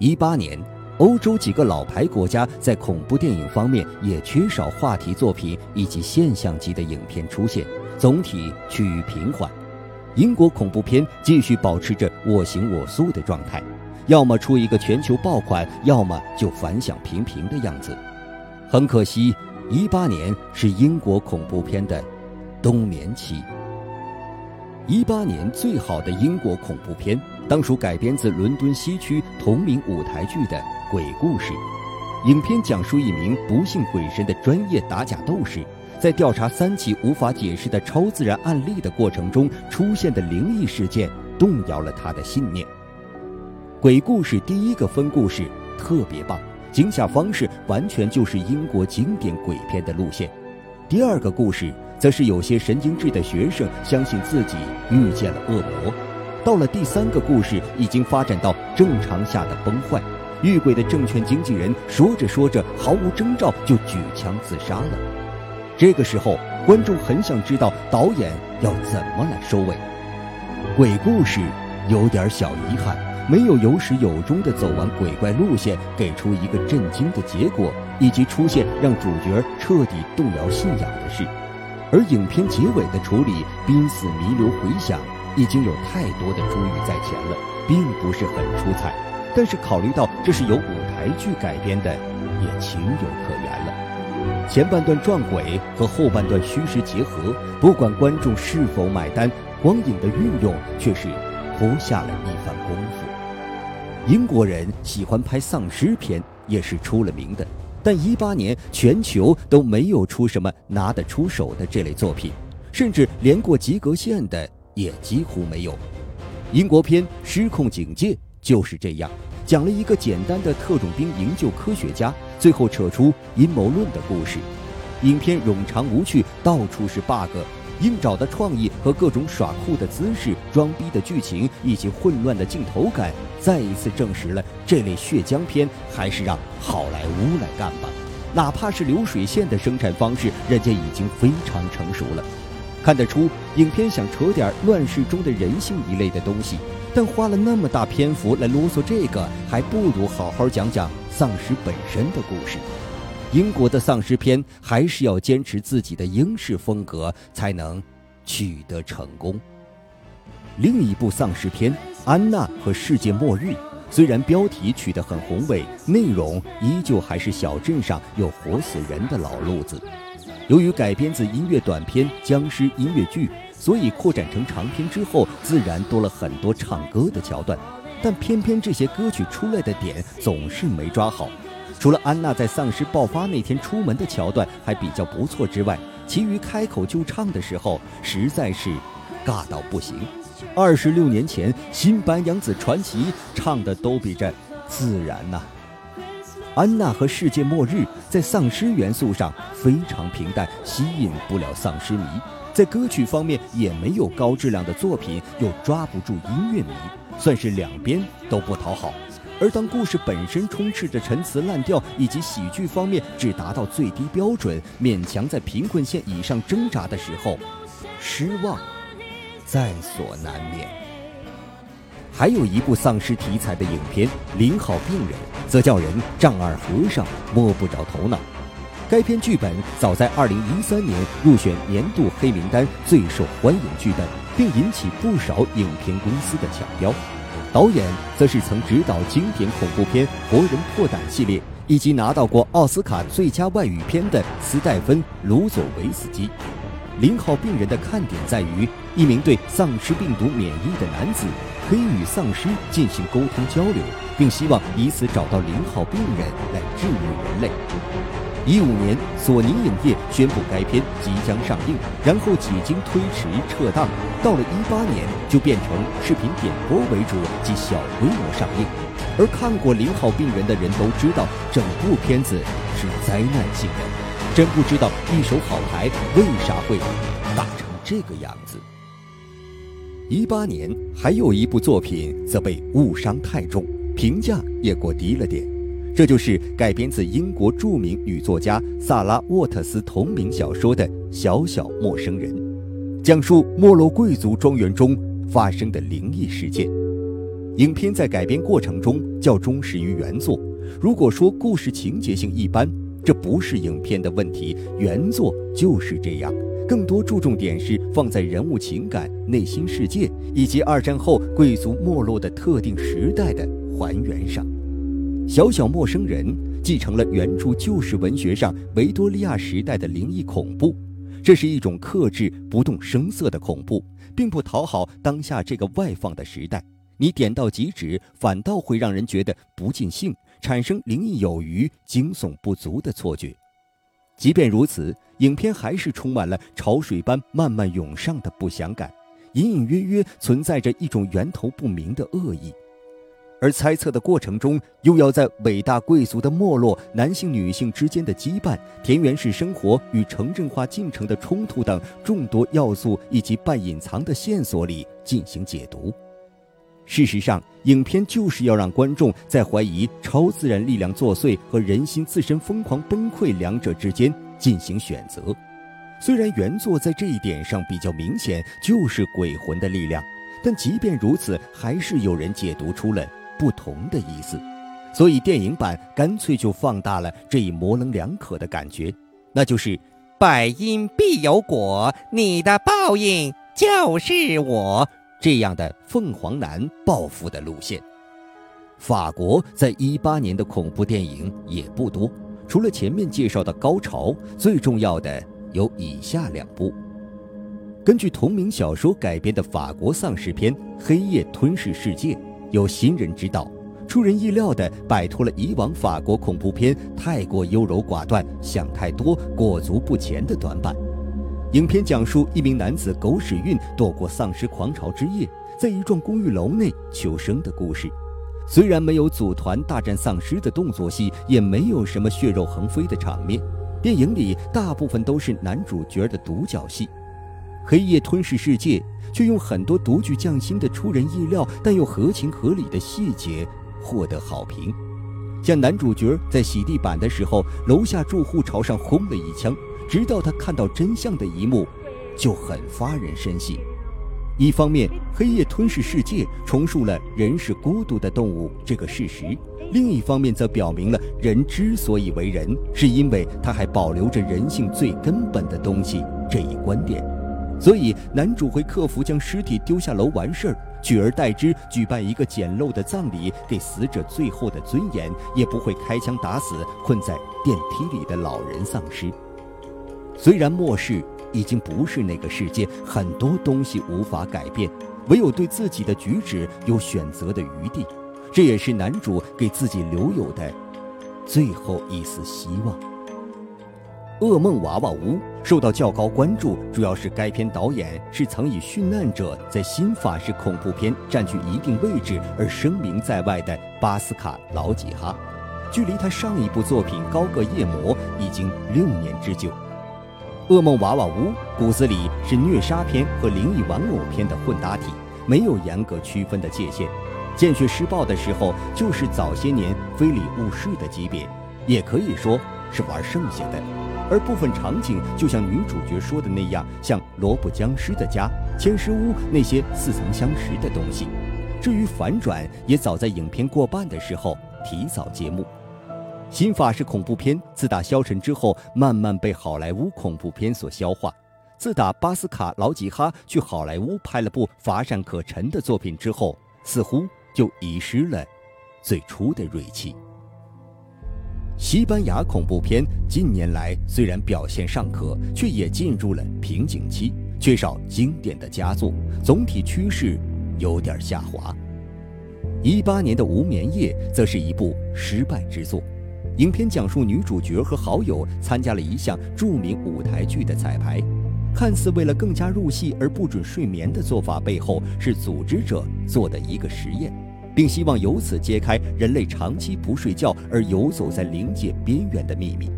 一八年，欧洲几个老牌国家在恐怖电影方面也缺少话题作品以及现象级的影片出现，总体趋于平缓。英国恐怖片继续保持着我行我素的状态，要么出一个全球爆款，要么就反响平平的样子。很可惜，一八年是英国恐怖片的冬眠期。一八年最好的英国恐怖片，当属改编自伦敦西区同名舞台剧的《鬼故事》。影片讲述一名不信鬼神的专业打假斗士，在调查三起无法解释的超自然案例的过程中出现的灵异事件，动摇了他的信念。《鬼故事》第一个分故事特别棒，惊吓方式完全就是英国经典鬼片的路线。第二个故事。则是有些神经质的学生相信自己遇见了恶魔，到了第三个故事，已经发展到正常下的崩坏，遇鬼的证券经纪人说着说着毫无征兆就举枪自杀了。这个时候，观众很想知道导演要怎么来收尾。鬼故事有点小遗憾，没有有始有终的走完鬼怪路线，给出一个震惊的结果，以及出现让主角彻底动摇信仰的事。而影片结尾的处理，濒死弥留回响，已经有太多的珠玉在前了，并不是很出彩。但是考虑到这是由舞台剧改编的，也情有可原了。前半段撞鬼和后半段虚实结合，不管观众是否买单，光影的运用却是颇下了一番功夫。英国人喜欢拍丧尸片，也是出了名的。但一八年全球都没有出什么拿得出手的这类作品，甚至连过及格线的也几乎没有。英国片《失控警戒》就是这样，讲了一个简单的特种兵营救科学家，最后扯出阴谋论的故事。影片冗长无趣，到处是 bug。硬找的创意和各种耍酷的姿势、装逼的剧情以及混乱的镜头感，再一次证实了这类血浆片还是让好莱坞来干吧。哪怕是流水线的生产方式，人家已经非常成熟了。看得出，影片想扯点乱世中的人性一类的东西，但花了那么大篇幅来啰嗦这个，还不如好好讲讲丧尸本身的故事。英国的丧尸片还是要坚持自己的英式风格，才能取得成功。另一部丧尸片《安娜和世界末日》，虽然标题取得很宏伟，内容依旧还是小镇上有活死人的老路子。由于改编自音乐短片僵尸音乐剧，所以扩展成长片之后，自然多了很多唱歌的桥段。但偏偏这些歌曲出来的点总是没抓好。除了安娜在丧尸爆发那天出门的桥段还比较不错之外，其余开口就唱的时候实在是尬到不行。二十六年前《新白娘子传奇》唱的都比这自然呐。安娜和世界末日在丧尸元素上非常平淡，吸引不了丧尸迷；在歌曲方面也没有高质量的作品，又抓不住音乐迷，算是两边都不讨好。而当故事本身充斥着陈词滥调，以及喜剧方面只达到最低标准，勉强在贫困线以上挣扎的时候，失望在所难免。还有一部丧尸题材的影片《零号病人》，则叫人丈二和尚摸不着头脑。该片剧本早在2013年入选年度黑名单最受欢迎剧本，并引起不少影片公司的抢标。导演则是曾执导经典恐怖片《活人破胆》系列，以及拿到过奥斯卡最佳外语片的斯戴芬·卢佐维斯基。零号病人的看点在于，一名对丧尸病毒免疫的男子，可以与丧尸进行沟通交流，并希望以此找到零号病人来治愈人类。一五年，索尼影业宣布该片即将上映，然后几经推迟撤档，到了一八年就变成视频点播为主及小规模上映。而看过《零号病人》的人都知道，整部片子是灾难性的。真不知道一手好牌为啥会打成这个样子。一八年还有一部作品则被误伤太重，评价也过低了点。这就是改编自英国著名女作家萨拉·沃特斯同名小说的《小小陌生人》，讲述没落贵族庄园中发生的灵异事件。影片在改编过程中较忠实于原作。如果说故事情节性一般，这不是影片的问题，原作就是这样。更多注重点是放在人物情感、内心世界以及二战后贵族没落的特定时代的还原上。小小陌生人继承了原著旧式文学上维多利亚时代的灵异恐怖，这是一种克制、不动声色的恐怖，并不讨好当下这个外放的时代。你点到即止，反倒会让人觉得不尽兴，产生灵异有余、惊悚不足的错觉。即便如此，影片还是充满了潮水般慢慢涌上的不祥感，隐隐约约存在着一种源头不明的恶意，而猜测的过程中，又要在伟大贵族的没落、男性女性之间的羁绊、田园式生活与城镇化进程的冲突等众多要素以及半隐藏的线索里进行解读。事实上，影片就是要让观众在怀疑超自然力量作祟和人心自身疯狂崩溃两者之间进行选择。虽然原作在这一点上比较明显，就是鬼魂的力量，但即便如此，还是有人解读出了不同的意思。所以电影版干脆就放大了这一模棱两可的感觉，那就是“百因必有果，你的报应就是我”。这样的凤凰男报复的路线，法国在一八年的恐怖电影也不多，除了前面介绍的高潮，最重要的有以下两部。根据同名小说改编的法国丧尸片《黑夜吞噬世界》，有新人指导，出人意料地摆脱了以往法国恐怖片太过优柔寡断、想太多、裹足不前的短板。影片讲述一名男子狗屎运躲过丧尸狂潮之夜，在一幢公寓楼内求生的故事。虽然没有组团大战丧尸的动作戏，也没有什么血肉横飞的场面，电影里大部分都是男主角的独角戏。黑夜吞噬世界却用很多独具匠心的出人意料但又合情合理的细节获得好评，像男主角在洗地板的时候，楼下住户朝上轰了一枪。直到他看到真相的一幕，就很发人深省。一方面，黑夜吞噬世界重塑了人是孤独的动物这个事实；另一方面，则表明了人之所以为人，是因为他还保留着人性最根本的东西这一观点。所以，男主会克服将尸体丢下楼完事儿，取而代之举办一个简陋的葬礼，给死者最后的尊严；也不会开枪打死困在电梯里的老人丧尸。虽然末世已经不是那个世界，很多东西无法改变，唯有对自己的举止有选择的余地，这也是男主给自己留有的最后一丝希望。《噩梦娃娃屋》受到较高关注，主要是该片导演是曾以殉难者在新法式恐怖片占据一定位置而声名在外的巴斯卡·劳吉哈，距离他上一部作品《高个夜魔》已经六年之久。《噩梦娃娃屋》骨子里是虐杀片和灵异玩偶片的混搭体，没有严格区分的界限。见血施暴的时候，就是早些年非礼勿视的级别，也可以说是玩剩下的。而部分场景就像女主角说的那样，像萝卜僵尸的家、千尸屋那些似曾相识的东西。至于反转，也早在影片过半的时候提早揭幕。新法式恐怖片自打消沉之后，慢慢被好莱坞恐怖片所消化。自打巴斯卡·劳吉哈去好莱坞拍了部乏善可陈的作品之后，似乎就遗失了最初的锐气。西班牙恐怖片近年来虽然表现尚可，却也进入了瓶颈期，缺少经典的佳作，总体趋势有点下滑。一八年的《无眠夜》则是一部失败之作。影片讲述女主角和好友参加了一项著名舞台剧的彩排，看似为了更加入戏而不准睡眠的做法，背后是组织者做的一个实验，并希望由此揭开人类长期不睡觉而游走在临界边缘的秘密。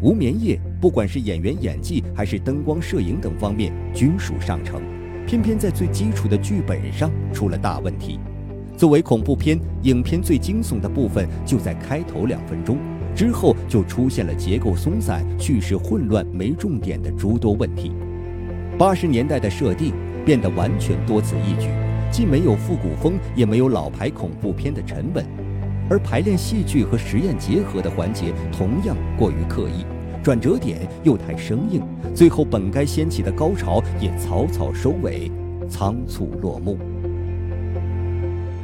无眠夜不管是演员演技还是灯光摄影等方面均属上乘，偏偏在最基础的剧本上出了大问题。作为恐怖片，影片最惊悚的部分就在开头两分钟，之后就出现了结构松散、叙事混乱、没重点的诸多问题。八十年代的设定变得完全多此一举，既没有复古风，也没有老牌恐怖片的沉稳，而排练戏剧和实验结合的环节同样过于刻意，转折点又太生硬，最后本该掀起的高潮也草草收尾，仓促落幕。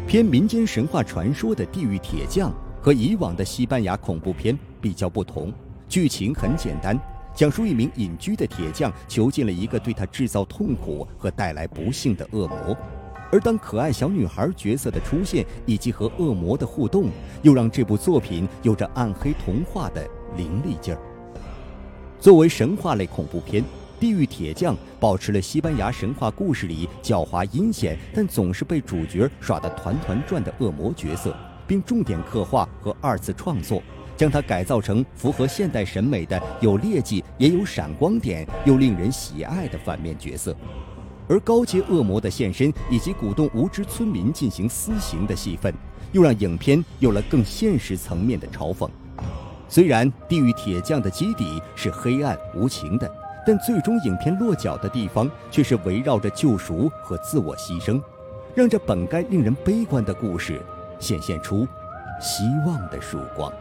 偏民间神话传说的《地狱铁匠》和以往的西班牙恐怖片比较不同，剧情很简单。讲述一名隐居的铁匠囚禁了一个对他制造痛苦和带来不幸的恶魔，而当可爱小女孩角色的出现以及和恶魔的互动，又让这部作品有着暗黑童话的凌厉劲儿。作为神话类恐怖片，《地狱铁匠》保持了西班牙神话故事里狡猾阴险但总是被主角耍得团团转的恶魔角色，并重点刻画和二次创作。将它改造成符合现代审美的有劣迹也有闪光点又令人喜爱的反面角色，而高阶恶魔的现身以及鼓动无知村民进行私刑的戏份，又让影片有了更现实层面的嘲讽。虽然地狱铁匠的基底是黑暗无情的，但最终影片落脚的地方却是围绕着救赎和自我牺牲，让这本该令人悲观的故事显现出希望的曙光。